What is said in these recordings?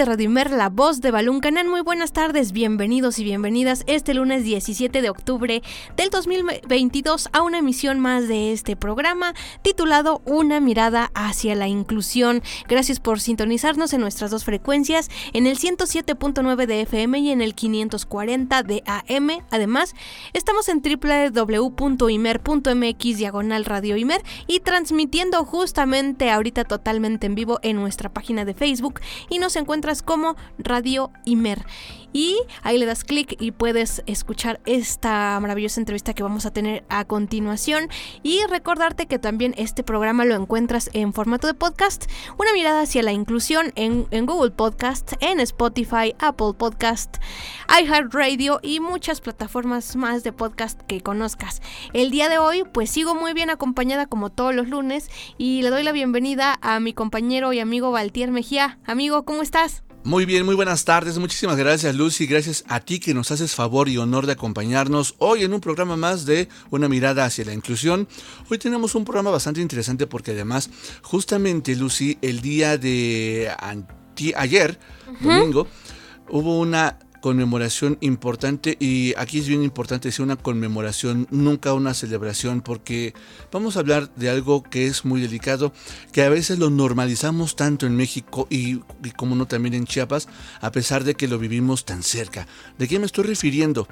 De Radio Imer, la voz de Balún Canal, muy buenas tardes, bienvenidos y bienvenidas este lunes 17 de octubre del 2022 a una emisión más de este programa titulado Una mirada hacia la inclusión. Gracias por sintonizarnos en nuestras dos frecuencias, en el 107.9 de FM y en el 540 de AM. Además, estamos en www.imer.mx diagonal Radio Imer y transmitiendo justamente ahorita totalmente en vivo en nuestra página de Facebook y nos como Radio Imer. Y ahí le das clic y puedes escuchar esta maravillosa entrevista que vamos a tener a continuación. Y recordarte que también este programa lo encuentras en formato de podcast. Una mirada hacia la inclusión en, Google Podcast, en Spotify, Apple Podcast, iHeartRadio y muchas plataformas más de podcast que conozcas. El día de hoy pues sigo muy bien acompañada como todos los lunes y le doy la bienvenida a mi compañero y amigo Valtier Mejía. Amigo, ¿cómo estás? Muy bien, muy buenas tardes. Muchísimas gracias Lucy. Gracias a ti que nos haces favor y honor de acompañarnos hoy en un programa más de Una mirada hacia la inclusión. Hoy tenemos un programa bastante interesante porque además, justamente Lucy, el día de ayer, domingo, hubo una conmemoración importante y aquí es bien importante decir una conmemoración, nunca una celebración, porque vamos a hablar de algo que es muy delicado, que a veces lo normalizamos tanto en México y, y como no también en Chiapas, a pesar de que lo vivimos tan cerca. ¿De qué me estoy refiriendo?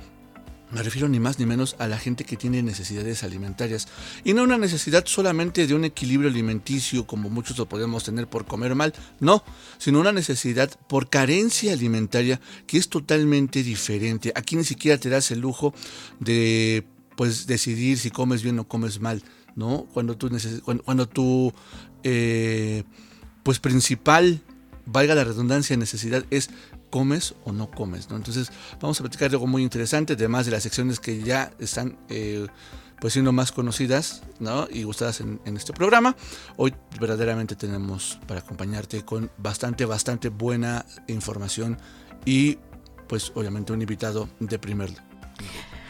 Me refiero ni más ni menos a la gente que tiene necesidades alimentarias. Y no una necesidad solamente de un equilibrio alimenticio como muchos lo podemos tener por comer mal, no, sino una necesidad por carencia alimentaria que es totalmente diferente. Aquí ni siquiera te das el lujo de pues decidir si comes bien o comes mal, ¿no? Cuando tu, cuando, cuando tu eh, pues principal valga la redundancia, necesidad es comes o no comes, ¿no? Entonces vamos a platicar de algo muy interesante, además de las secciones que ya están eh, pues siendo más conocidas ¿no? y gustadas en, en, este programa. Hoy verdaderamente tenemos para acompañarte con bastante, bastante buena información y pues obviamente un invitado de primer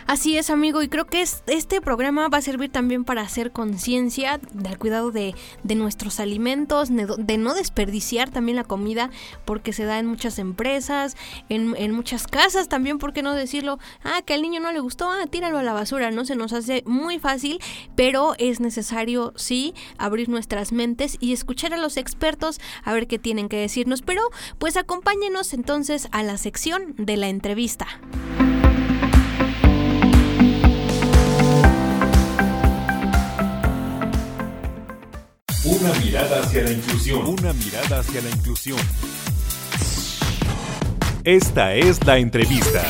Así es, amigo, y creo que este programa va a servir también para hacer conciencia del cuidado de, nuestros alimentos, de, no desperdiciar también la comida, porque se da en muchas empresas, en, en, muchas casas también, ¿por qué no decirlo? Ah, que al niño no le gustó, ah, tíralo a la basura, ¿no? Se nos hace muy fácil, pero es necesario, sí, abrir nuestras mentes y escuchar a los expertos a ver qué tienen que decirnos. Pero, pues acompáñenos entonces a la sección de la entrevista. Una mirada hacia la inclusión. Una mirada hacia la inclusión. Esta es la entrevista.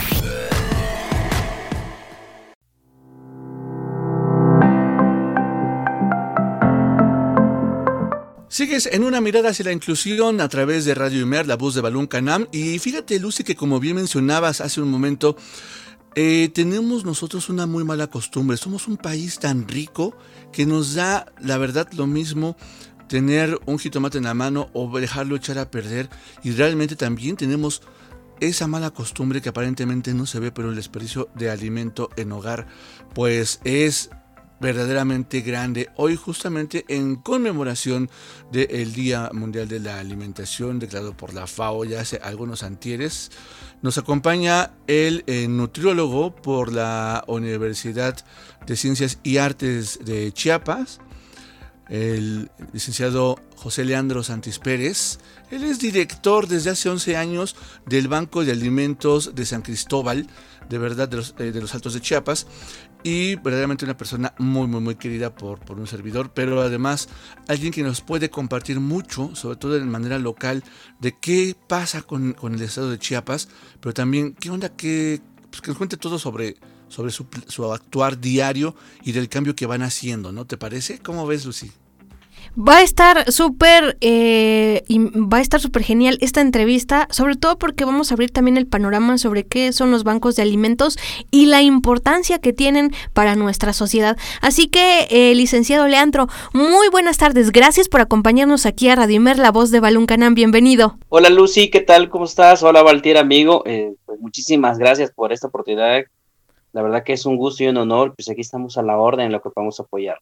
Sigues en una mirada hacia la inclusión a través de Radio Imer, la voz de Balún Canam. Y fíjate, Lucy, que como bien mencionabas hace un momento, eh, tenemos nosotros una muy mala costumbre. Somos un país tan rico que nos da, la verdad, lo mismo tener un jitomate en la mano o dejarlo echar a perder. Y realmente también tenemos esa mala costumbre que aparentemente no se ve, pero el desperdicio de alimento en hogar, pues es verdaderamente grande. Hoy justamente en conmemoración del Día Mundial de la Alimentación declarado por la FAO ya hace algunos antieres, nos acompaña el eh, nutriólogo por la Universidad de Ciencias y Artes de Chiapas, el licenciado José Leandro Santis Pérez. Él es director desde hace 11 años del Banco de Alimentos de San Cristóbal, de verdad, de los, eh, de los Altos de Chiapas. Y verdaderamente una persona muy, muy, muy querida por, por un servidor, pero además alguien que nos puede compartir mucho, sobre todo de manera local, de qué pasa con, con el estado de Chiapas, pero también qué onda, qué, pues que nos cuente todo sobre, sobre su, su actuar diario y del cambio que van haciendo, ¿no? ¿Te parece? ¿Cómo ves, Lucy? Va a estar súper eh, va a estar súper genial esta entrevista, sobre todo porque vamos a abrir también el panorama sobre qué son los bancos de alimentos y la importancia que tienen para nuestra sociedad. Así que, eh, licenciado Leandro, muy buenas tardes. Gracias por acompañarnos aquí a Radio Imer, la voz de Balún Canam. Bienvenido. Hola Lucy, ¿qué tal? ¿Cómo estás? Hola Valtier, amigo. Eh, pues muchísimas gracias por esta oportunidad. La verdad que es un gusto y un honor. Pues aquí estamos a la orden en lo que podemos apoyar.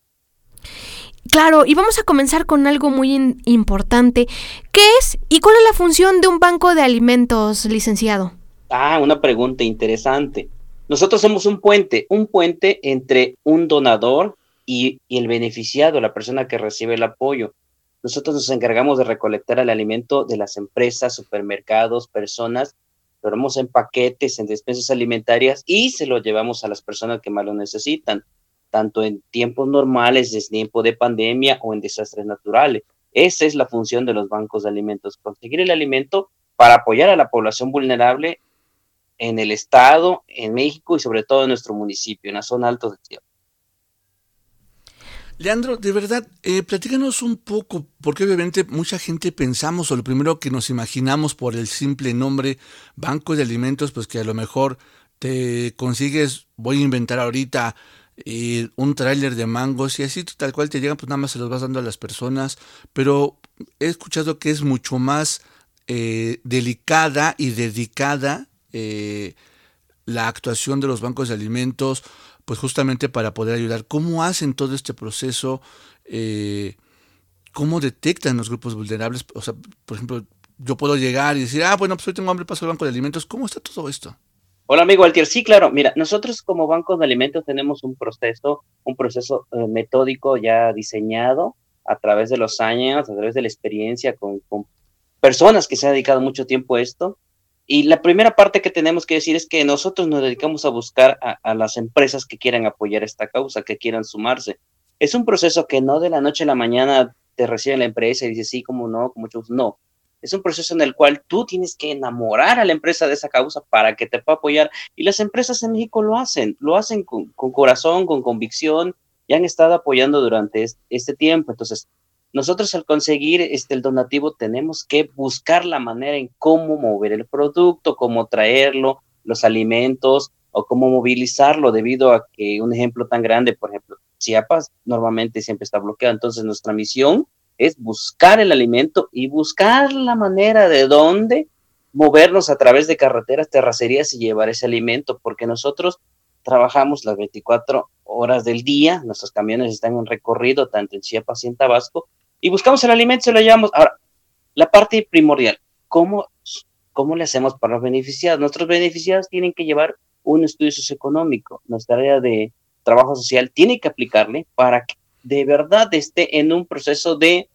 Claro, y vamos a comenzar con algo muy importante. ¿Qué es y cuál es la función de un banco de alimentos, licenciado? Ah, una pregunta interesante. Nosotros somos un puente, un puente entre un donador y, el beneficiado, la persona que recibe el apoyo. Nosotros nos encargamos de recolectar el alimento de las empresas, supermercados, personas, lo en paquetes, en despensas alimentarias y se lo llevamos a las personas que más lo necesitan tanto en tiempos normales, en tiempo de pandemia o en desastres naturales. Esa es la función de los bancos de alimentos, conseguir el alimento para apoyar a la población vulnerable en el estado, en México y sobre todo en nuestro municipio, en la zona alta de Chiapas. Leandro, de verdad, eh, platícanos un poco, porque obviamente mucha gente pensamos, o lo primero que nos imaginamos por el simple nombre Banco de Alimentos, pues que a lo mejor te consigues, voy a inventar ahorita, y un tráiler de mangos y así tal cual te llegan, pues nada más se los vas dando a las personas, pero he escuchado que es mucho más eh, delicada y dedicada eh, la actuación de los bancos de alimentos, pues justamente para poder ayudar. ¿Cómo hacen todo este proceso? Eh, ¿Cómo detectan los grupos vulnerables? O sea, por ejemplo, yo puedo llegar y decir, ah, bueno, pues hoy tengo hambre, paso al banco de alimentos. ¿Cómo está todo esto? Hola amigo Altier, sí, claro, mira, nosotros como bancos de alimentos tenemos un proceso, un proceso eh, metódico ya diseñado a través de los años, a través de la experiencia con, con, personas que se han dedicado mucho tiempo a esto. Y la primera parte que tenemos que decir es que nosotros nos dedicamos a buscar a, las empresas que quieran apoyar esta causa, que quieran sumarse. Es un proceso que no de la noche a la mañana te recibe la empresa y dice sí, como no, como mucho no es un proceso en el cual tú tienes que enamorar a la empresa de esa causa para que te pueda apoyar. Y las empresas en México lo hacen, lo hacen con, corazón, con convicción, y han estado apoyando durante este, este tiempo. Entonces, nosotros al conseguir este, el donativo tenemos que buscar la manera en cómo mover el producto, cómo traerlo, los alimentos o cómo movilizarlo debido a que un ejemplo tan grande, por ejemplo, Chiapas normalmente siempre está bloqueado. Entonces, nuestra misión es buscar el alimento y buscar la manera de dónde movernos a través de carreteras, terracerías y llevar ese alimento, porque nosotros trabajamos las 24 horas del día, nuestros camiones están en recorrido tanto en Chiapas y en Tabasco, y buscamos el alimento y se lo llevamos. Ahora, la parte primordial, ¿cómo, cómo le hacemos para los beneficiados? Nuestros beneficiados tienen que llevar un estudio socioeconómico, nuestra área de trabajo social tiene que aplicarle para que de verdad esté en un proceso de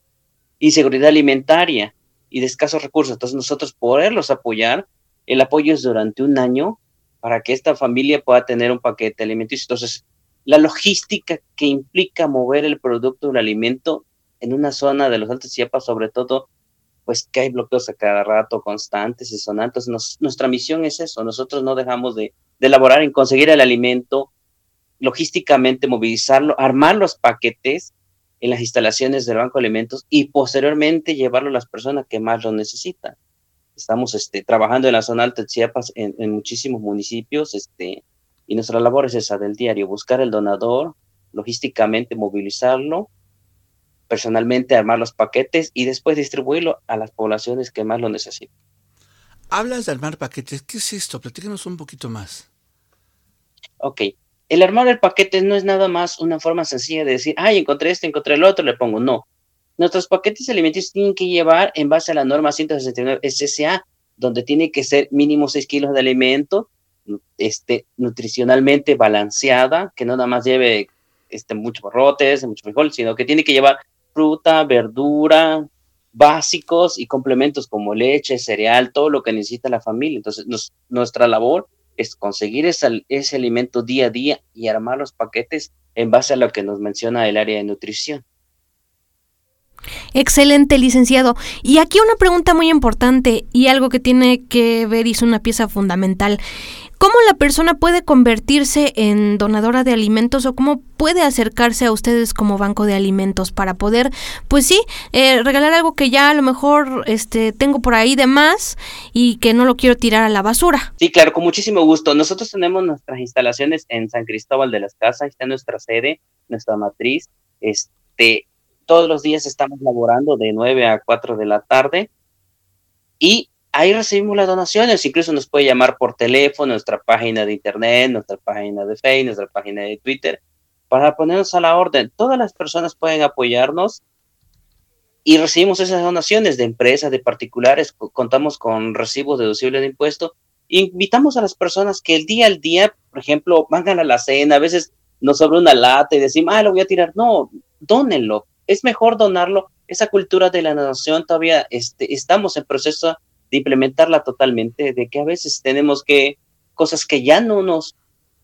inseguridad alimentaria y de escasos recursos. Entonces nosotros poderlos apoyar, el apoyo es durante un año para que esta familia pueda tener un paquete alimenticio. Entonces, la logística que implica mover el producto, el alimento, en una zona de los Altos Chiapas, sobre todo, pues que hay bloqueos a cada rato constantes y sonantes. nuestra misión es eso, nosotros no dejamos de, de elaborar en conseguir el alimento, logísticamente movilizarlo, armar los paquetes en las instalaciones del Banco de Alimentos y posteriormente llevarlo a las personas que más lo necesitan. Estamos este, trabajando en la zona alta de Chiapas en, en muchísimos municipios este, y nuestra labor es esa del diario, buscar el donador, logísticamente movilizarlo, personalmente armar los paquetes y después distribuirlo a las poblaciones que más lo necesitan. Hablas de armar paquetes, ¿qué es esto? Platícanos un poquito más. Ok, el armar el paquete no es nada más una forma sencilla de decir, ay, encontré esto, encontré el otro, le pongo. No. Nuestros paquetes alimenticios tienen que llevar en base a la norma 169 SSA, donde tiene que ser mínimo 6 kilos de alimento, este, nutricionalmente balanceada, que no nada más lleve este, muchos barrotes, mucho frijol, sino que tiene que llevar fruta, verdura, básicos y complementos como leche, cereal, todo lo que necesita la familia. Entonces, nuestra labor conseguir ese, ese alimento día a día y armar los paquetes en base a lo que nos menciona el área de nutrición. Excelente, licenciado. Y aquí una pregunta muy importante y algo que tiene que ver y es una pieza fundamental. ¿Cómo la persona puede convertirse en donadora de alimentos o cómo puede acercarse a ustedes como banco de alimentos para poder, pues sí, eh, regalar algo que ya a lo mejor este, tengo por ahí de más y que no lo quiero tirar a la basura? Sí, claro, con muchísimo gusto. Nosotros tenemos nuestras instalaciones en San Cristóbal de las Casas, está nuestra sede, nuestra matriz. Este, todos los días estamos laborando de 9 a 4 de la tarde y ahí recibimos las donaciones, incluso nos puede llamar por teléfono, nuestra página de internet, nuestra página de Facebook, nuestra página de Twitter, para ponernos a la orden. Todas las personas pueden apoyarnos y recibimos esas donaciones de empresas, de particulares, contamos con recibos deducibles de impuestos. Invitamos a las personas que el día al día, por ejemplo, mangan a la cena, a veces nos sobra una lata y decimos, ah, lo voy a tirar. No, dónenlo. Es mejor donarlo. Esa cultura de la donación todavía este, estamos en proceso de implementarla totalmente, de que a veces tenemos que, cosas que ya no nos,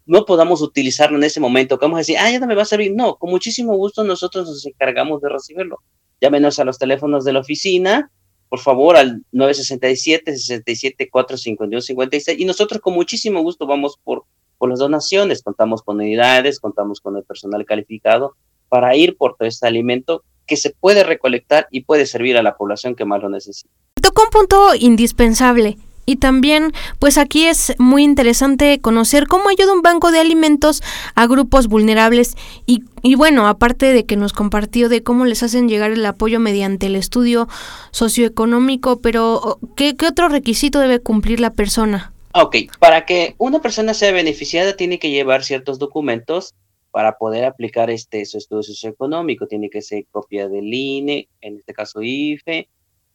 no podamos utilizarlo en ese momento, que vamos a decir, ah, ya no me va a servir. No, con muchísimo gusto nosotros nos encargamos de recibirlo. Llámenos a los teléfonos de la oficina, por favor, al 967-67-451-56, y nosotros con muchísimo gusto vamos por, por las donaciones. Contamos con unidades, contamos con el personal calificado para ir por todo este alimento que se puede recolectar y puede servir a la población que más lo necesita. Tocó un punto indispensable. Y también, pues aquí es muy interesante conocer cómo ayuda un banco de alimentos a grupos vulnerables y, y, bueno, aparte de que nos compartió de cómo les hacen llegar el apoyo mediante el estudio socioeconómico, pero ¿qué, qué otro requisito debe cumplir la persona? Ok, para que una persona sea beneficiada tiene que llevar ciertos documentos para poder aplicar este su estudio socioeconómico. Tiene que ser copia del INE, en este caso IFE,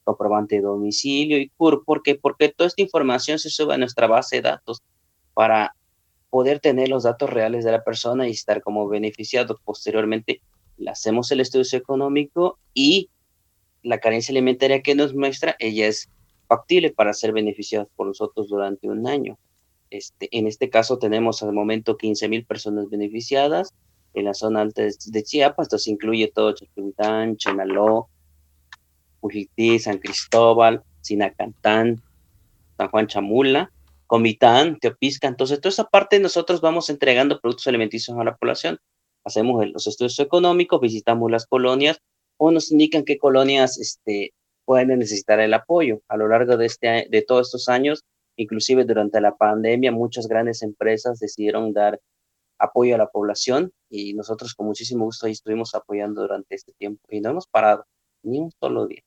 comprobante de domicilio y CUR. ¿Por qué? Porque toda esta información se sube a nuestra base de datos para poder tener los datos reales de la persona y estar como beneficiado. Posteriormente, le hacemos el estudio socioeconómico y la carencia alimentaria que nos muestra, ella es factible para ser beneficiada por nosotros durante un año. Este, en este caso tenemos al momento 15 mil personas beneficiadas en la zona alta de, Chiapas, esto incluye todo Chapultán, Chenaló, Ujití, San Cristóbal, Sinacantán, San Juan Chamula, Comitán, Teopisca. Entonces, toda esa parte nosotros vamos entregando productos alimenticios a la población. Hacemos los estudios económicos, visitamos las colonias o nos indican qué colonias este, pueden necesitar el apoyo. A lo largo de, este, de todos estos años Inclusive durante la pandemia muchas grandes empresas decidieron dar apoyo a la población y nosotros con muchísimo gusto ahí estuvimos apoyando durante este tiempo y no hemos parado ni un solo día.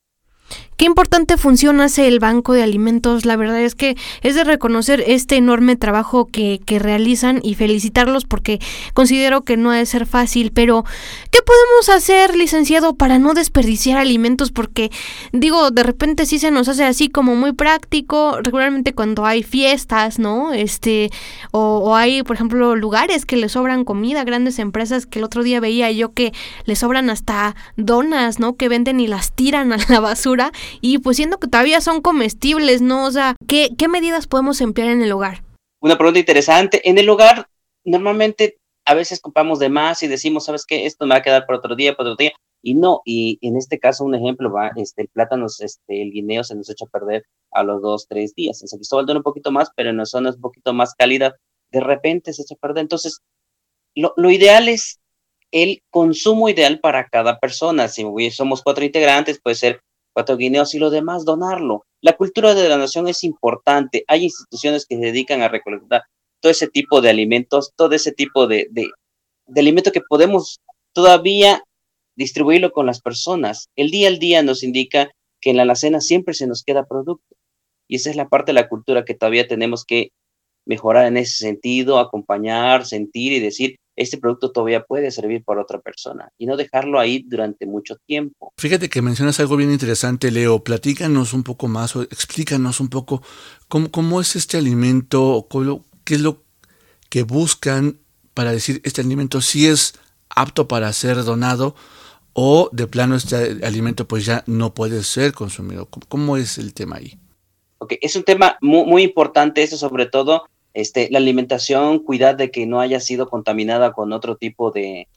Qué importante función hace el Banco de Alimentos. La verdad es que es de reconocer este enorme trabajo que, que, realizan y felicitarlos porque considero que no ha de ser fácil. Pero, ¿qué podemos hacer, licenciado, para no desperdiciar alimentos? Porque, digo, de repente sí se nos hace así como muy práctico, regularmente cuando hay fiestas, ¿no? Este, o, o hay, por ejemplo, lugares que le sobran comida, grandes empresas que el otro día veía yo que le sobran hasta donas, ¿no? Que venden y las tiran a la basura y pues siendo que todavía son comestibles, ¿no? O sea, ¿qué, qué medidas podemos emplear en el hogar? Una pregunta interesante. En el hogar, normalmente a veces compramos de más y decimos, ¿sabes qué? Esto me va a quedar para otro día, para otro día. Y no, y en este caso, un ejemplo, va, este, el plátano, este, el guineo se nos echa a perder a los dos, tres días. En San Cristóbal dura un poquito más, pero en las zonas un poquito más cálidas, de repente se echa a perder. Entonces, lo, lo ideal es el consumo ideal para cada persona. Si somos cuatro integrantes, puede ser cuatro guineos y lo demás donarlo. La cultura de la nación es importante. Hay instituciones que se dedican a recolectar todo ese tipo de alimentos, todo ese tipo de, de, de alimento que podemos todavía distribuirlo con las personas. El día al día nos indica que en la alacena siempre se nos queda producto. Y esa es la parte de la cultura que todavía tenemos que mejorar en ese sentido, acompañar, sentir y decir, este producto todavía puede servir para otra persona y no dejarlo ahí durante mucho tiempo. Fíjate que mencionas algo bien interesante, Leo. Platícanos un poco más o explícanos un poco cómo, cómo es este alimento, qué es lo que buscan para decir este alimento si es apto para ser donado o de plano este alimento pues ya no puede ser consumido. ¿Cómo es el tema ahí? Ok, es un tema muy, muy importante, eso sobre todo, este, la alimentación, cuidar de que no haya sido contaminada con otro tipo de,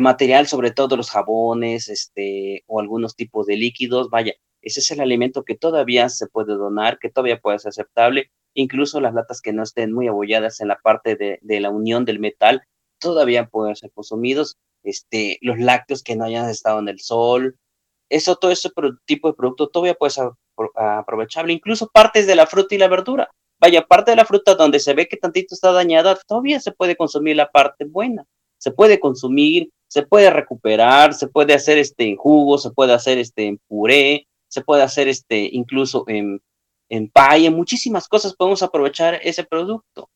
material, sobre todo los jabones, este, o algunos tipos de líquidos, vaya, ese es el alimento que todavía se puede donar, que todavía puede ser aceptable, incluso las latas que no estén muy abolladas en la parte de, de la unión del metal, todavía pueden ser consumidos, este, los lácteos que no hayan estado en el sol, eso, todo ese tipo de producto todavía puede ser aprovechable, incluso partes de la fruta y la verdura. Vaya, parte de la fruta donde se ve que tantito está dañada, todavía se puede consumir la parte buena. Se puede consumir, se puede recuperar, se puede hacer este en jugo, se puede hacer este en puré, se puede hacer este incluso en, en pay, en muchísimas cosas podemos aprovechar ese producto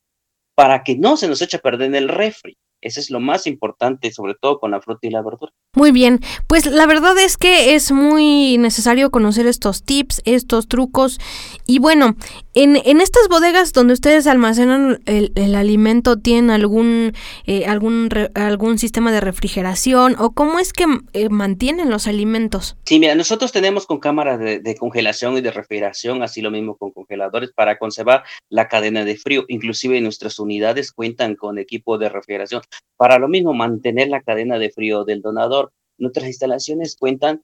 para que no se nos eche a perder en el refri. Eso es lo más importante, sobre todo con la fruta y la verdura. Muy bien, pues la verdad es que es muy necesario conocer estos tips, estos trucos. Y bueno, en, en estas bodegas donde ustedes almacenan el, el alimento, ¿tienen algún, eh, algún, algún sistema de refrigeración o cómo es que eh, mantienen los alimentos? Sí, mira, nosotros tenemos con cámaras de, de, congelación y de refrigeración, así lo mismo con congeladores para conservar la cadena de frío. Inclusive nuestras unidades cuentan con equipo de refrigeración para lo mismo, mantener la cadena de frío del donador. Nuestras instalaciones cuentan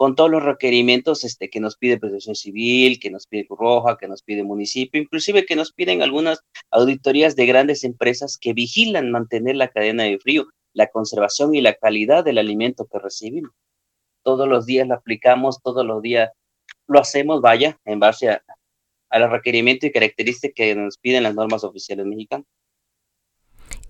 con todos los requerimientos este, que nos pide Protección Civil, que nos pide Cruz Roja, que nos pide municipio, inclusive que nos piden algunas auditorías de grandes empresas que vigilan mantener la cadena de frío, la conservación y la calidad del alimento que recibimos. Todos los días lo aplicamos, todos los días lo hacemos, vaya, en base a, a los requerimientos y características que nos piden las normas oficiales mexicanas.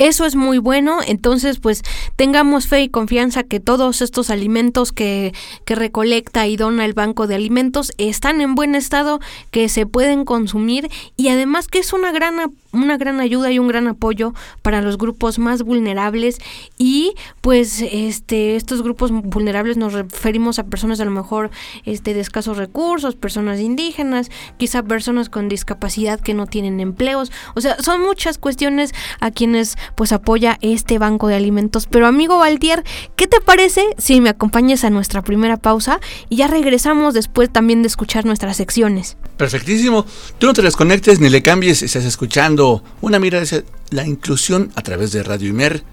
Eso es muy bueno, entonces pues tengamos fe y confianza que todos estos alimentos que, que recolecta y dona el Banco de Alimentos están en buen estado, que se pueden consumir y además que es una gran, una gran ayuda y un gran apoyo para los grupos más vulnerables y pues este estos grupos vulnerables nos referimos a personas a lo mejor este de escasos recursos, personas indígenas, quizá personas con discapacidad que no tienen empleos, o sea, son muchas cuestiones a quienes pues apoya este banco de alimentos. Pero amigo Valtier, ¿qué te parece si me acompañas a nuestra primera pausa y ya regresamos después también de escuchar nuestras secciones? Perfectísimo. Tú no te desconectes ni le cambies, estás escuchando una mirada hacia la inclusión a través de Radio Imer,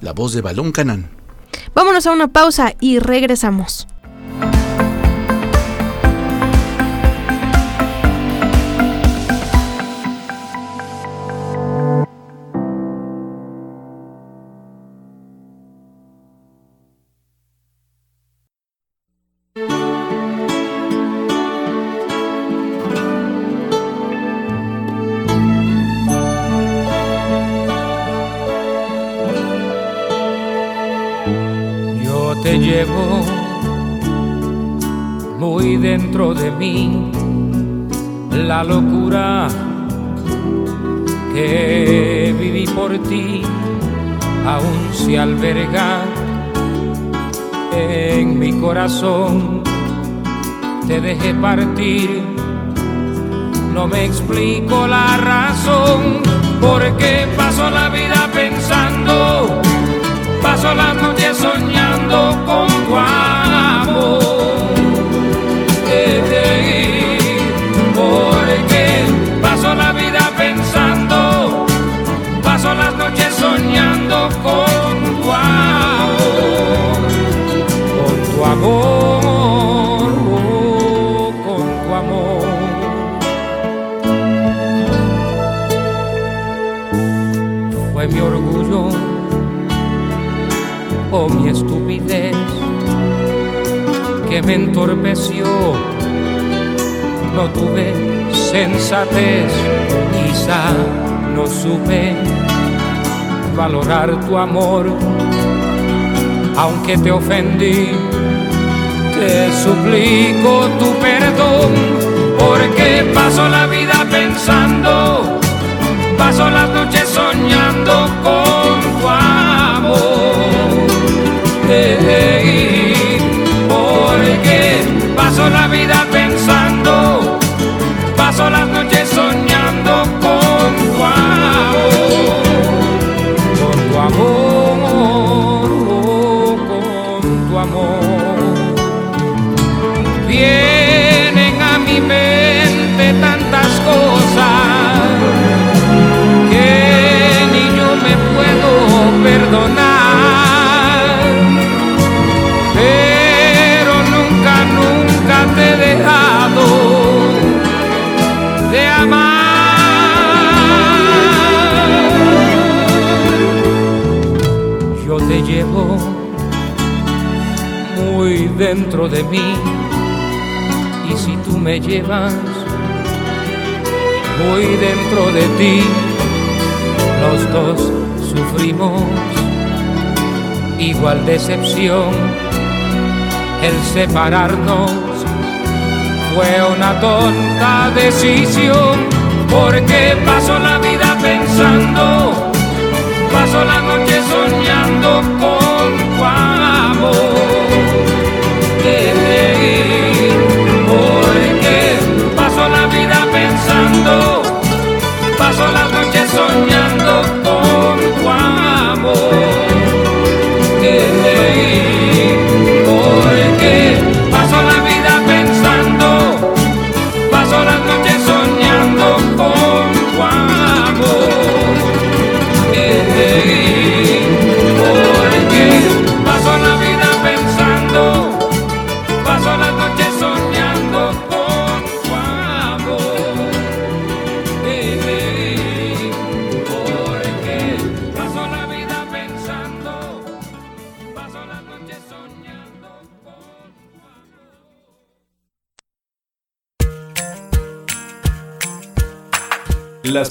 la voz de Balón Canán. Vámonos a una pausa y regresamos. Dentro de mí la locura que viví por ti aún se alberga en mi corazón te dejé partir no me explico la razón por qué paso la vida pensando paso las noches soñando con tu amor. Soñando con tu amor, con tu amor, oh, con tu amor. Fue mi orgullo o mi estupidez que me entorpeció. No tuve sensatez, quizá no supe valorar tu amor, aunque te ofendí. Te suplico tu perdón, porque paso la vida pensando, paso las noches soñando con tu amor porque paso la vida pensando, muy dentro de mí. Y si tú me llevas muy dentro de ti, los dos sufrimos igual decepción. El separarnos fue una tonta decisión, porque paso la vida pensando, paso la noche soñando con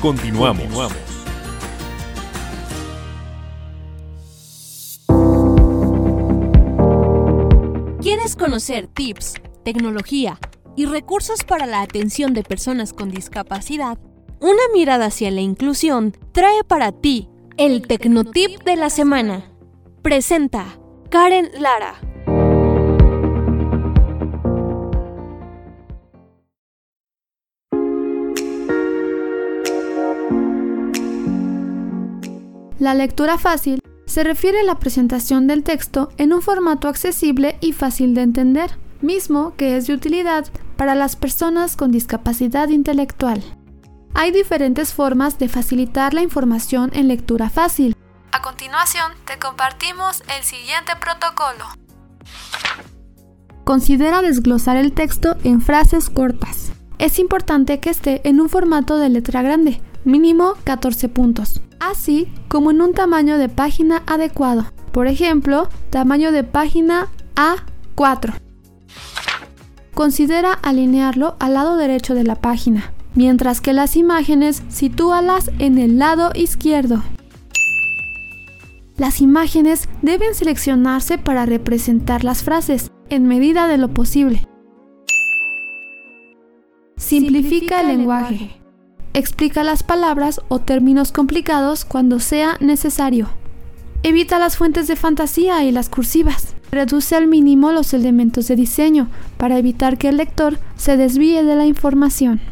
Continuamos. ¿Quieres conocer tips, tecnología y recursos para la atención de personas con discapacidad? Una mirada hacia la inclusión trae para ti el Tecnotip de la semana. Presenta Karen Lara. La lectura fácil se refiere a la presentación del texto en un formato accesible y fácil de entender, mismo que es de utilidad para las personas con discapacidad intelectual. Hay diferentes formas de facilitar la información en lectura fácil. A continuación, te compartimos el siguiente protocolo. Considera desglosar el texto en frases cortas. Es importante que esté en un formato de letra grande, mínimo 14 puntos así como en un tamaño de página adecuado. Por ejemplo, tamaño de página A4. Considera alinearlo al lado derecho de la página, mientras que las imágenes sitúalas en el lado izquierdo. Las imágenes deben seleccionarse para representar las frases en medida de lo posible. Simplifica el lenguaje. Explica las palabras o términos complicados cuando sea necesario. Evita las fuentes de fantasía y las cursivas. Reduce al mínimo los elementos de diseño para evitar que el lector se desvíe de la información.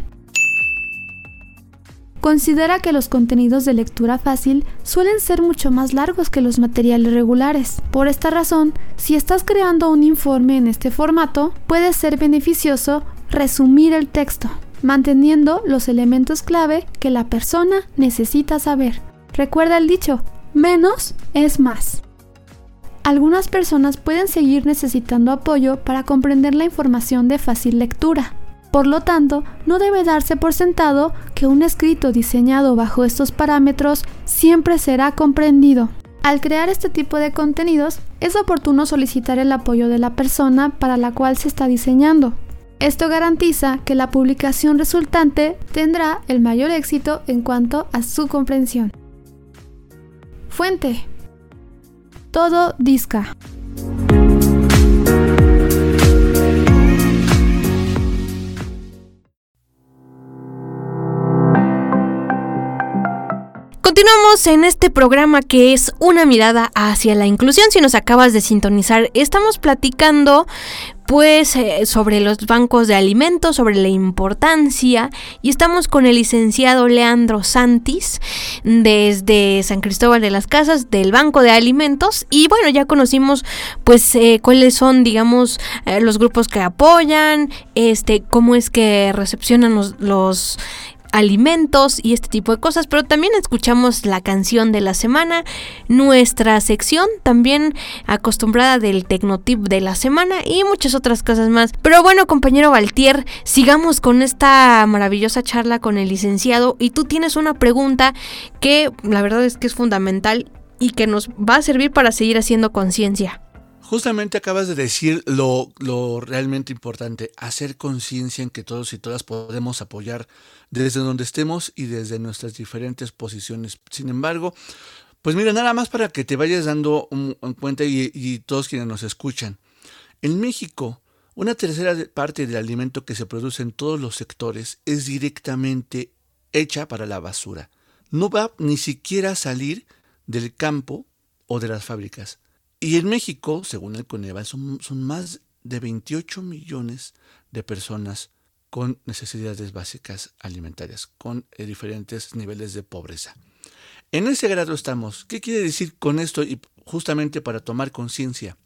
Considera que los contenidos de lectura fácil suelen ser mucho más largos que los materiales regulares. Por esta razón, si estás creando un informe en este formato, puede ser beneficioso resumir el texto manteniendo los elementos clave que la persona necesita saber. Recuerda el dicho, menos es más. Algunas personas pueden seguir necesitando apoyo para comprender la información de fácil lectura. Por lo tanto, no debe darse por sentado que un escrito diseñado bajo estos parámetros siempre será comprendido. Al crear este tipo de contenidos, es oportuno solicitar el apoyo de la persona para la cual se está diseñando, esto garantiza que la publicación resultante tendrá el mayor éxito en cuanto a su comprensión. Fuente. Todo Disca. Continuamos en este programa que es una mirada hacia la inclusión. Si nos acabas de sintonizar, estamos platicando pues eh, sobre los bancos de alimentos, sobre la importancia y estamos con el licenciado Leandro Santis desde San Cristóbal de las Casas del Banco de Alimentos y bueno, ya conocimos pues eh, cuáles son digamos eh, los grupos que apoyan, este cómo es que recepcionan los, los alimentos y este tipo de cosas, pero también escuchamos la canción de la semana, nuestra sección también acostumbrada del Tecnotip de la semana y muchas otras cosas más. Pero bueno, compañero Valtier, sigamos con esta maravillosa charla con el licenciado y tú tienes una pregunta que la verdad es que es fundamental y que nos va a servir para seguir haciendo conciencia. Justamente acabas de decir lo, lo realmente importante, hacer conciencia en que todos y todas podemos apoyar desde donde estemos y desde nuestras diferentes posiciones. Sin embargo, pues mira, nada más para que te vayas dando un, cuenta y, y todos quienes nos escuchan. En México, una tercera parte del alimento que se produce en todos los sectores es directamente hecha para la basura. No va ni siquiera a salir del campo o de las fábricas. Y en México, según el Coneval, son, son más de 28 millones de personas con necesidades básicas alimentarias, con eh, diferentes niveles de pobreza. En ese grado estamos. ¿Qué quiere decir con esto? Y justamente para tomar conciencia.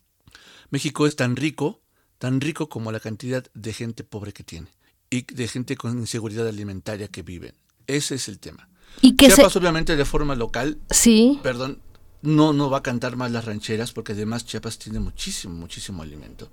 México es tan rico, tan rico como la cantidad de gente pobre que tiene y de gente con inseguridad alimentaria que viven. Ese es el tema. Y que Chiapas, obviamente, de forma local. Sí. Perdón, no, no va a cantar más las rancheras porque además Chiapas tiene muchísimo, muchísimo alimento.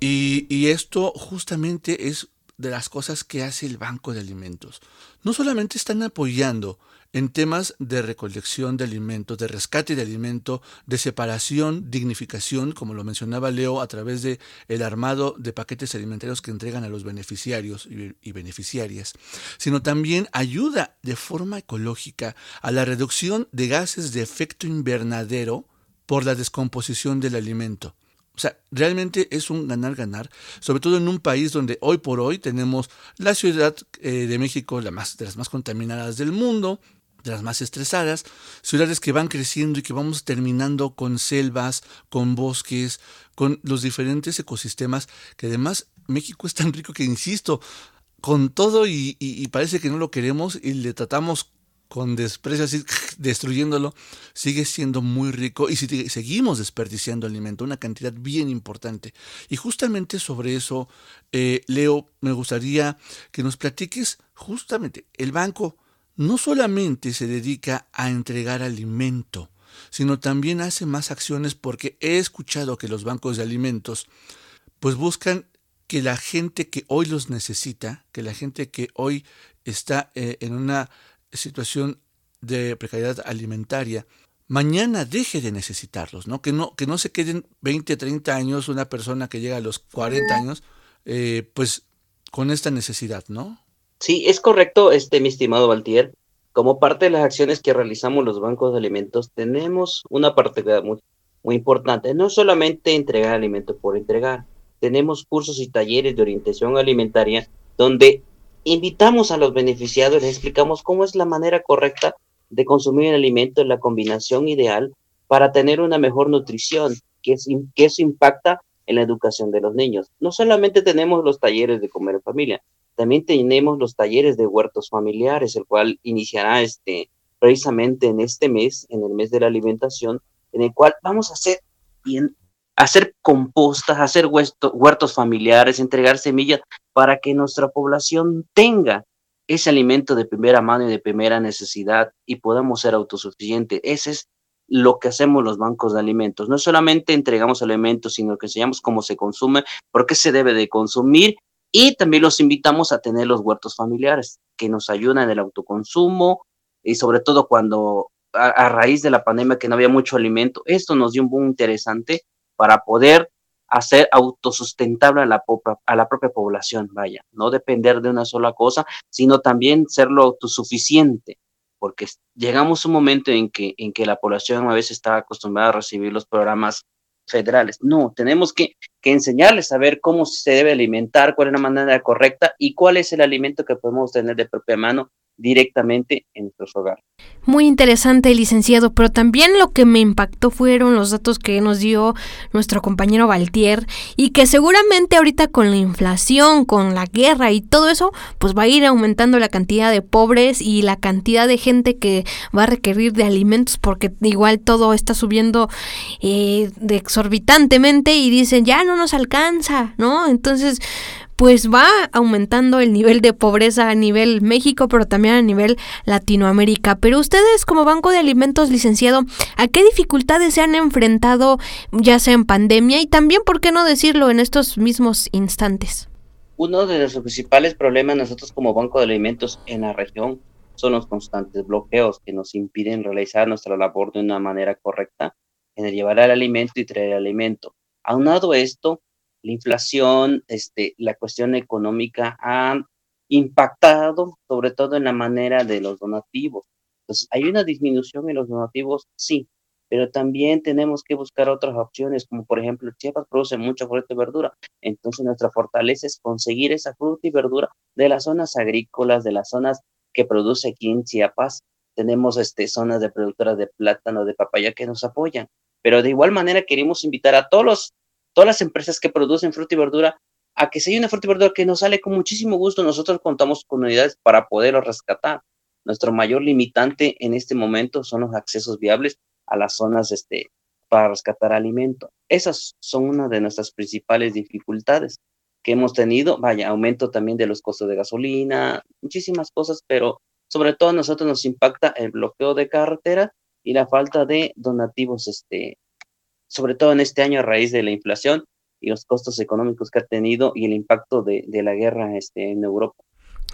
Y, y esto justamente es de las cosas que hace el Banco de Alimentos. No solamente están apoyando en temas de recolección de alimentos, de rescate de alimento, de separación, dignificación, como lo mencionaba Leo, a través de el armado de paquetes alimentarios que entregan a los beneficiarios y, beneficiarias, sino también ayuda de forma ecológica a la reducción de gases de efecto invernadero por la descomposición del alimento. O sea, realmente es un ganar-ganar, sobre todo en un país donde hoy por hoy tenemos la ciudad eh, de México, la más, de las más contaminadas del mundo, las más estresadas, ciudades que van creciendo y que vamos terminando con selvas, con bosques, con los diferentes ecosistemas, que además México es tan rico que, insisto, con todo y parece que no lo queremos y le tratamos con desprecio, así destruyéndolo, sigue siendo muy rico y si seguimos desperdiciando alimento, una cantidad bien importante. Y justamente sobre eso, eh, Leo, me gustaría que nos platiques justamente, el banco no solamente se dedica a entregar alimento, sino también hace más acciones porque he escuchado que los bancos de alimentos pues buscan que la gente que hoy los necesita, que la gente que hoy está eh, en una situación de precariedad alimentaria, mañana deje de necesitarlos, ¿no? Que no, que no se queden 20, 30 años una persona que llega a los 40 años, eh, pues con esta necesidad, ¿no? Sí, es correcto, este, mi estimado Valtier. Como parte de las acciones que realizamos los bancos de alimentos, tenemos una parte muy, importante. No solamente entregar alimentos por entregar, tenemos cursos y talleres de orientación alimentaria donde invitamos a los beneficiados, les explicamos cómo es la manera correcta de consumir el alimento en la combinación ideal para tener una mejor nutrición, que, es, que eso impacta en la educación de los niños. No solamente tenemos los talleres de comer en familia, también tenemos los talleres de huertos familiares, el cual iniciará este, precisamente en este mes, en el mes de la alimentación, en el cual vamos a hacer bien hacer compostas, hacer huertos familiares, entregar semillas para que nuestra población tenga ese alimento de primera mano y de primera necesidad y podamos ser autosuficientes. Ese es lo que hacemos los bancos de alimentos. No solamente entregamos alimentos, sino que enseñamos cómo se consume, por qué se debe de consumir y también los invitamos a tener los huertos familiares que nos ayudan en el autoconsumo y sobre todo cuando a, raíz de la pandemia que no había mucho alimento, esto nos dio un boom interesante para poder hacer autosustentable a la, a la propia población, vaya, no depender de una sola cosa, sino también serlo autosuficiente, porque llegamos a un momento en que, en que la población a veces está acostumbrada a recibir los programas federales. No, tenemos que, que enseñarles a ver cómo se debe alimentar, cuál es la manera correcta y cuál es el alimento que podemos tener de propia mano directamente en nuestros hogares. Muy interesante, licenciado, pero también lo que me impactó fueron los datos que nos dio nuestro compañero Valtier y que seguramente ahorita con la inflación, con la guerra y todo eso, pues va a ir aumentando la cantidad de pobres y la cantidad de gente que va a requerir de alimentos porque igual todo está subiendo eh, de exorbitantemente y dicen ya no nos alcanza, ¿no? Entonces pues va aumentando el nivel de pobreza a nivel México, pero también a nivel Latinoamérica. Pero ustedes como Banco de Alimentos licenciado, ¿a qué dificultades se han enfrentado ya sea en pandemia y también, por qué no decirlo, en estos mismos instantes? Uno de los principales problemas nosotros como Banco de Alimentos en la región son los constantes bloqueos que nos impiden realizar nuestra labor de una manera correcta en el llevar el alimento y traer el alimento. Aunado esto, la inflación, este, la cuestión económica ha impactado sobre todo en la manera de los donativos. Entonces, ¿hay una disminución en los donativos? Sí, pero también tenemos que buscar otras opciones, como por ejemplo, Chiapas produce mucha fruta y verdura, entonces nuestra fortaleza es conseguir esa fruta y verdura de las zonas agrícolas, de las zonas que produce aquí en Chiapas. Tenemos este, zonas de productoras de plátano, de papaya que nos apoyan, pero de igual manera queremos invitar a todos los todas las empresas que producen fruta y verdura a que si hay una fruta y verdura que nos sale con muchísimo gusto, nosotros contamos con unidades para poderlo rescatar. Nuestro mayor limitante en este momento son los accesos viables a las zonas este, para rescatar alimento. Esas son una de nuestras principales dificultades que hemos tenido. Vaya, aumento también de los costos de gasolina, muchísimas cosas, pero sobre todo a nosotros nos impacta el bloqueo de carretera y la falta de donativos este, sobre todo en este año a raíz de la inflación y los costos económicos que ha tenido y el impacto de, de la guerra este, en Europa.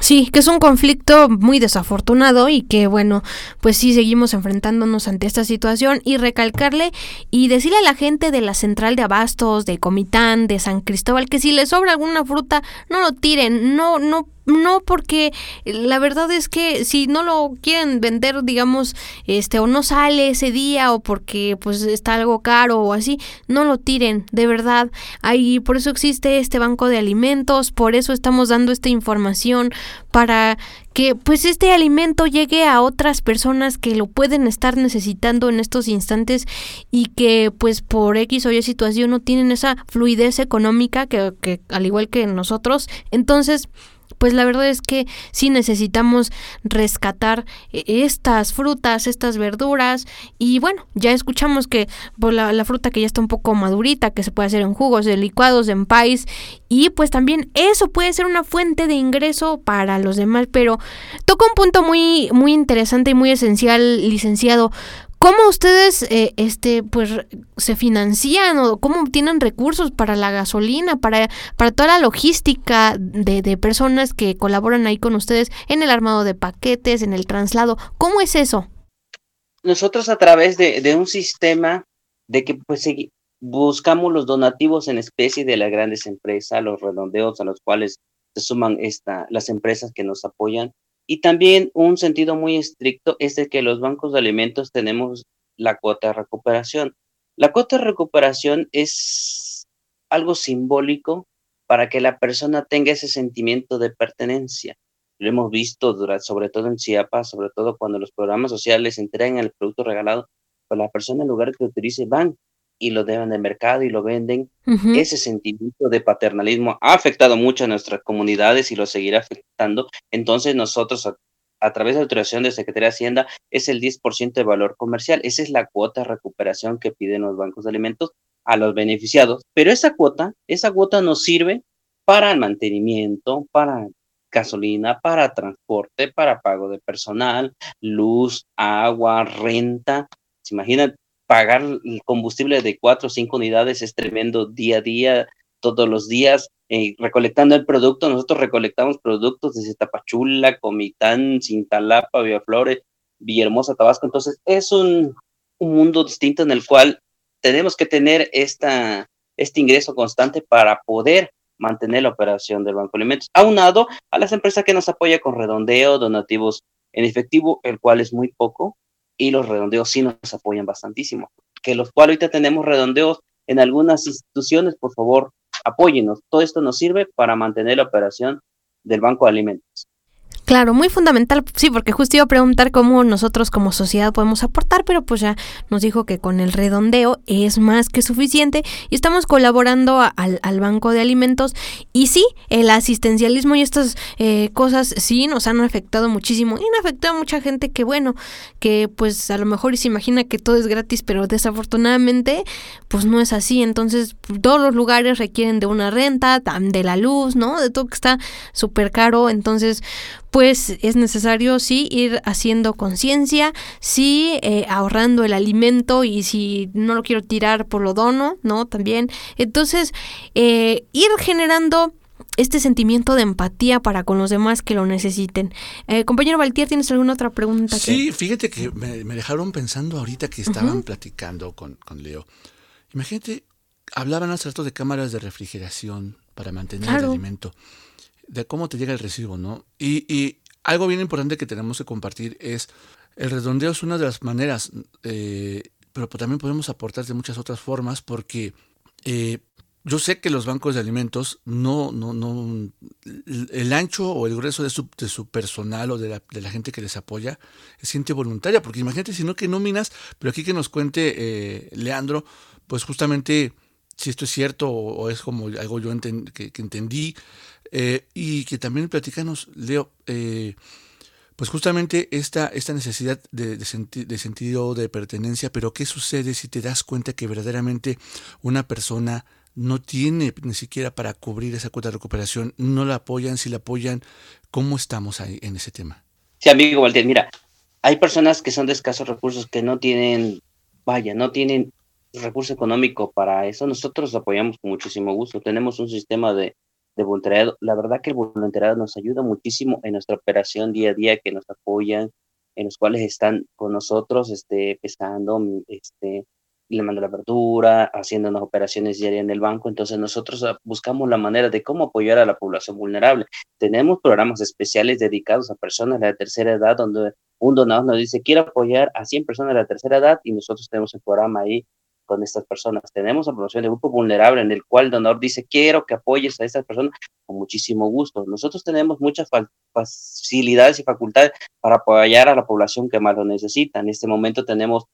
Sí, que es un conflicto muy desafortunado y que bueno, pues sí seguimos enfrentándonos ante esta situación y recalcarle y decirle a la gente de la central de abastos, de Comitán, de San Cristóbal que si les sobra alguna fruta, no lo tiren, no no no porque la verdad es que si no lo quieren vender digamos este o no sale ese día o porque pues está algo caro o así no lo tiren de verdad. Ahí por eso existe este banco de alimentos por eso estamos dando esta información para que pues este alimento llegue a otras personas que lo pueden estar necesitando en estos instantes y que pues por X o Y situación no tienen esa fluidez económica que, que al igual que nosotros. Entonces pues la verdad es que sí necesitamos rescatar eh, estas frutas, estas verduras y bueno, ya escuchamos que pues, la, fruta que ya está un poco madurita, que se puede hacer en jugos, en licuados, en pais y pues también eso puede ser una fuente de ingreso para los demás, pero toca un punto muy muy interesante y muy esencial, licenciado. ¿Cómo ustedes eh, este, pues, se financian o cómo obtienen recursos para la gasolina, para, para toda la logística de, de, personas que colaboran ahí con ustedes en el armado de paquetes, en el traslado? ¿Cómo es eso? Nosotros a través de, un sistema de que pues buscamos los donativos en especie de las grandes empresas, los redondeos a los cuales se suman esta, las empresas que nos apoyan y también un sentido muy estricto es de que los bancos de alimentos tenemos la cuota de recuperación. La cuota de recuperación es algo simbólico para que la persona tenga ese sentimiento de pertenencia. Lo hemos visto sobre todo en Chiapas, sobre todo cuando los programas sociales entregan el producto regalado, pues la persona en lugar que utilice van y lo dejan de mercado y lo venden. Ese sentimiento de paternalismo ha afectado mucho a nuestras comunidades y lo seguirá afectando. Entonces nosotros a, través de la autorización de Secretaría de Hacienda es el 10% de valor comercial. Esa es la cuota de recuperación que piden los bancos de alimentos a los beneficiados. Pero esa cuota, esa cuota nos sirve para el mantenimiento, para gasolina, para transporte, para pago de personal, luz, agua, renta. ¿Se imaginan? Pagar el combustible de cuatro o cinco unidades es tremendo día a día, todos los días, eh, recolectando el producto. Nosotros recolectamos productos desde Tapachula, Comitán, Cintalapa, Villaflores, Villahermosa, Tabasco. Entonces, es un, un mundo distinto en el cual tenemos que tener esta, este ingreso constante para poder mantener la operación del Banco de Alimentos, aunado a las empresas que nos apoyan con redondeo, donativos en efectivo, el cual es muy poco, y los redondeos sí nos apoyan bastantísimo. Que los cuales ahorita tenemos redondeos en algunas instituciones, por favor, apóyenos. Todo esto nos sirve para mantener la operación del Banco de Alimentos. Claro, muy fundamental, sí, porque justo iba a preguntar cómo nosotros como sociedad podemos aportar, pero pues ya nos dijo que con el redondeo es más que suficiente y estamos colaborando al, al, Banco de Alimentos y sí, el asistencialismo y estas eh, cosas sí nos han afectado muchísimo y han afectado a mucha gente que bueno, que pues a lo mejor se imagina que todo es gratis, pero desafortunadamente pues no es así, entonces todos los lugares requieren de una renta, de la luz, ¿no? De todo que está súper caro, entonces pues es necesario sí ir haciendo conciencia, sí eh, ahorrando el alimento y si no lo quiero tirar por lo dono, ¿no? También. Entonces, eh, ir generando este sentimiento de empatía para con los demás que lo necesiten. Eh, compañero Valtier, ¿tienes alguna otra pregunta? Sí, fíjate que me, dejaron pensando ahorita que estaban platicando con, con, Leo. Imagínate, hablaban hace rato de cámaras de refrigeración para mantener el alimento de cómo te llega el recibo, ¿no? Y, algo bien importante que tenemos que compartir es, el redondeo es una de las maneras, eh, pero también podemos aportar de muchas otras formas porque eh, yo sé que los bancos de alimentos no, no, no, el ancho o el grueso de su, de su personal o de la, de la, gente que les apoya es gente voluntaria, porque imagínate si no que nóminas, pero aquí que nos cuente eh, Leandro, pues justamente si esto es cierto o, es como algo yo que, entendí, eh, y que también platicanos, Leo, eh, pues justamente esta, esta necesidad de, de, sentido de pertenencia, pero ¿qué sucede si te das cuenta que verdaderamente una persona no tiene ni siquiera para cubrir esa cuota de recuperación, no la apoyan, si la apoyan, ¿cómo estamos ahí en ese tema? Sí, amigo Walter, mira, hay personas que son de escasos recursos que no tienen, vaya, no tienen recurso económico para eso. Nosotros apoyamos con muchísimo gusto. Tenemos un sistema de de voluntariado. La verdad que el voluntariado nos ayuda muchísimo en nuestra operación día a día, que nos apoyan, en los cuales están con nosotros, este, pesando, este, le mando la verdura, haciendo unas operaciones diarias en el banco. Entonces nosotros ah, buscamos la manera de cómo apoyar a la población vulnerable. Tenemos programas especiales dedicados a personas de la tercera edad, donde un donador nos dice, quiero apoyar a 100 personas de la tercera edad y nosotros tenemos el programa ahí con estas personas. Tenemos a promoción de grupo vulnerable en el cual el donador dice, quiero que apoyes a estas personas con muchísimo gusto. Nosotros tenemos muchas facilidades y facultades para apoyar a la población que más lo necesita. En este momento tenemos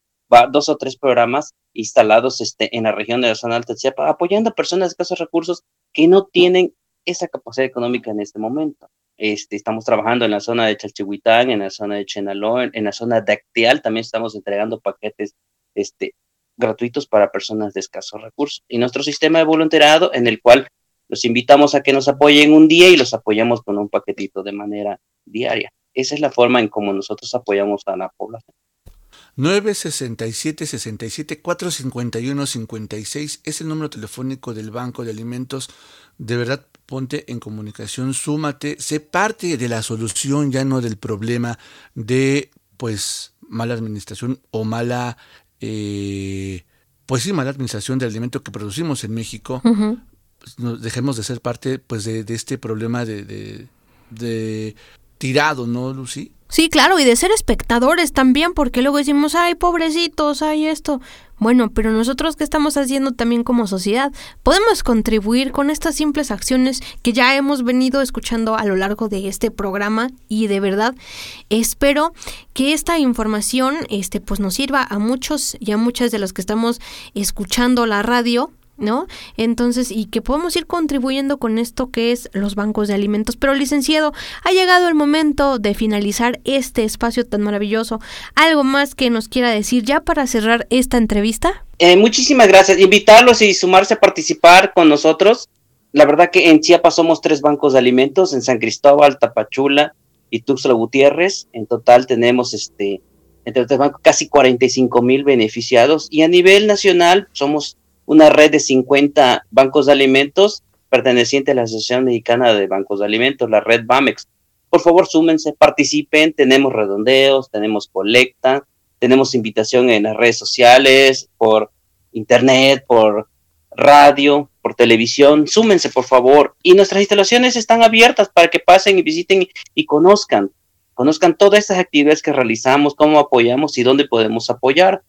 dos o tres programas instalados este, en la región de la zona alta de Chiapas, apoyando a personas de escasos recursos que no tienen esa capacidad económica en este momento. Este, estamos trabajando en la zona de Chalchihuitán, en la zona de Chenaló, en, en la zona de Acteal, también estamos entregando paquetes este, gratuitos para personas de escasos recursos. Y nuestro sistema de voluntariado en el cual los invitamos a que nos apoyen un día y los apoyamos con un paquetito de manera diaria. Esa es la forma en cómo nosotros apoyamos a la población. 967 67 451 56 es el número telefónico del Banco de Alimentos. De verdad, ponte en comunicación, súmate, sé parte de la solución, ya no del problema de pues mala administración o mala eh, pues sí, mala administración del alimento que producimos en México, pues dejemos de ser parte pues de, este problema de, de, tirado, ¿no, Lucy? Sí, claro, y de ser espectadores también, porque luego decimos, ay, pobrecitos, ay, esto. Bueno, pero nosotros qué estamos haciendo también como sociedad, podemos contribuir con estas simples acciones que ya hemos venido escuchando a lo largo de este programa y de verdad espero que esta información este pues nos sirva a muchos y a muchas de los que estamos escuchando la radio ¿no? Entonces, y que podemos ir contribuyendo con esto que es los bancos de alimentos. Pero, licenciado, ha llegado el momento de finalizar este espacio tan maravilloso. ¿Algo más que nos quiera decir ya para cerrar esta entrevista? Eh, muchísimas gracias. Invitarlos y sumarse a participar con nosotros. La verdad que en Chiapas somos tres bancos de alimentos, en San Cristóbal, Tapachula y Tuxtla Gutiérrez. En total tenemos este entre los tres bancos casi 45 mil beneficiados y a nivel nacional somos una red de 50 bancos de alimentos perteneciente a la Asociación Mexicana de Bancos de Alimentos, la red BAMEX. Por favor, súmense, participen, tenemos redondeos, tenemos colecta, tenemos invitación en las redes sociales, por internet, por radio, por televisión, súmense por favor. Y nuestras instalaciones están abiertas para que pasen y visiten y conozcan, conozcan todas estas actividades que realizamos, cómo apoyamos y dónde podemos apoyar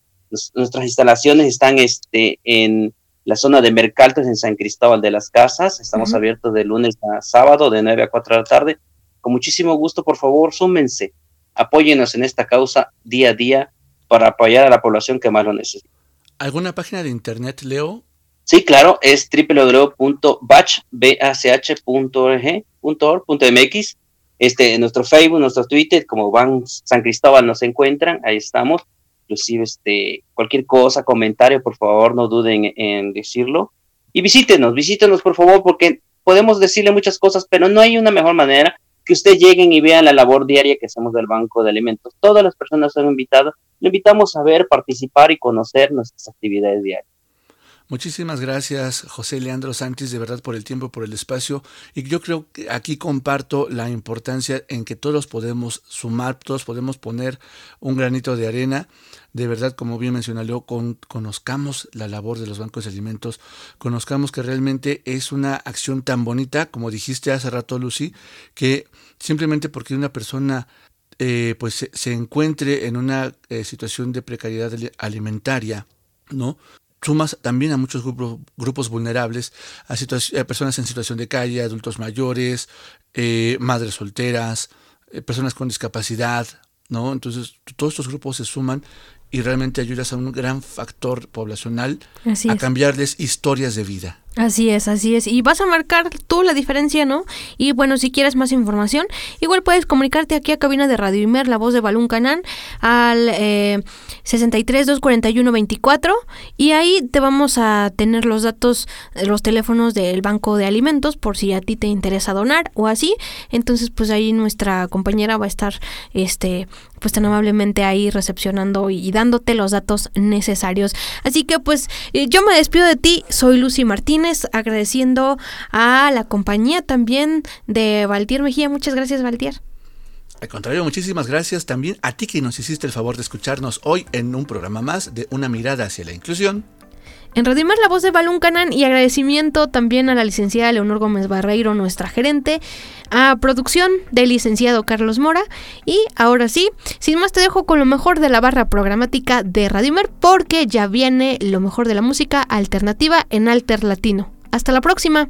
nuestras instalaciones están este, en la zona de Mercaltes, en San Cristóbal de las Casas. Estamos abiertos de lunes a sábado, de 9 a 4 de la tarde. con muchísimo gusto, por favor, súmense, apóyenos en esta causa día a día para apoyar a la población que más lo necesita. ¿Alguna página de internet, Leo? Sí, claro, es www.batch.org.org.mx. Este, nuestro Facebook, nuestro Twitter, como van San Cristóbal nos encuentran, ahí estamos. Inclusive, este, cualquier cosa, comentario, por favor, no duden en decirlo. Y visítenos, visítenos, por favor, porque podemos decirle muchas cosas, pero no hay una mejor manera que ustedes lleguen y vean la labor diaria que hacemos del Banco de Alimentos. Todas las personas son invitadas. Le invitamos a ver, participar y conocer nuestras actividades diarias. Muchísimas gracias, José Leandro Santis, de verdad por el tiempo, por el espacio. Y yo creo que aquí comparto la importancia en que todos podemos sumar, todos podemos poner un granito de arena. De verdad, como bien mencionó Leo, conozcamos la labor de los bancos de alimentos, conozcamos que realmente es una acción tan bonita, como dijiste hace rato, Lucy, que simplemente porque una persona eh, pues se, encuentre en una eh, situación de precariedad alimentaria, ¿no? Sumas también a muchos grupos, grupos vulnerables, a, personas en situación de calle, adultos mayores, eh, madres solteras, eh, personas con discapacidad, ¿no? Entonces, todos estos grupos se suman y realmente ayudas a un gran factor poblacional a cambiarles historias de vida. Así es, así es. Y vas a marcar tú la diferencia, ¿no? Y bueno, si quieres más información, igual puedes comunicarte aquí a cabina de Radio Imer, la voz de Balún Canán, al eh, 63 241 24 y ahí te vamos a tener los datos, los teléfonos del Banco de Alimentos por si a ti te interesa donar o así. Entonces, pues ahí nuestra compañera va a estar, este, pues tan amablemente ahí recepcionando y, dándote los datos necesarios. Así que pues eh, yo me despido de ti, soy Lucy Agradeciendo a la compañía también de Valtier Mejía. Muchas gracias, Valtier. Al contrario, muchísimas gracias también a ti que nos hiciste el favor de escucharnos hoy en un programa más de Una mirada hacia la inclusión. En Radio la voz de Balún Canán y agradecimiento también a la licenciada Leonor Gómez Barreiro, nuestra gerente, a producción del licenciado Carlos Mora y ahora sí, sin más te dejo con lo mejor de la barra programática de Radimer porque ya viene lo mejor de la música alternativa en Alter Latino. Hasta la próxima.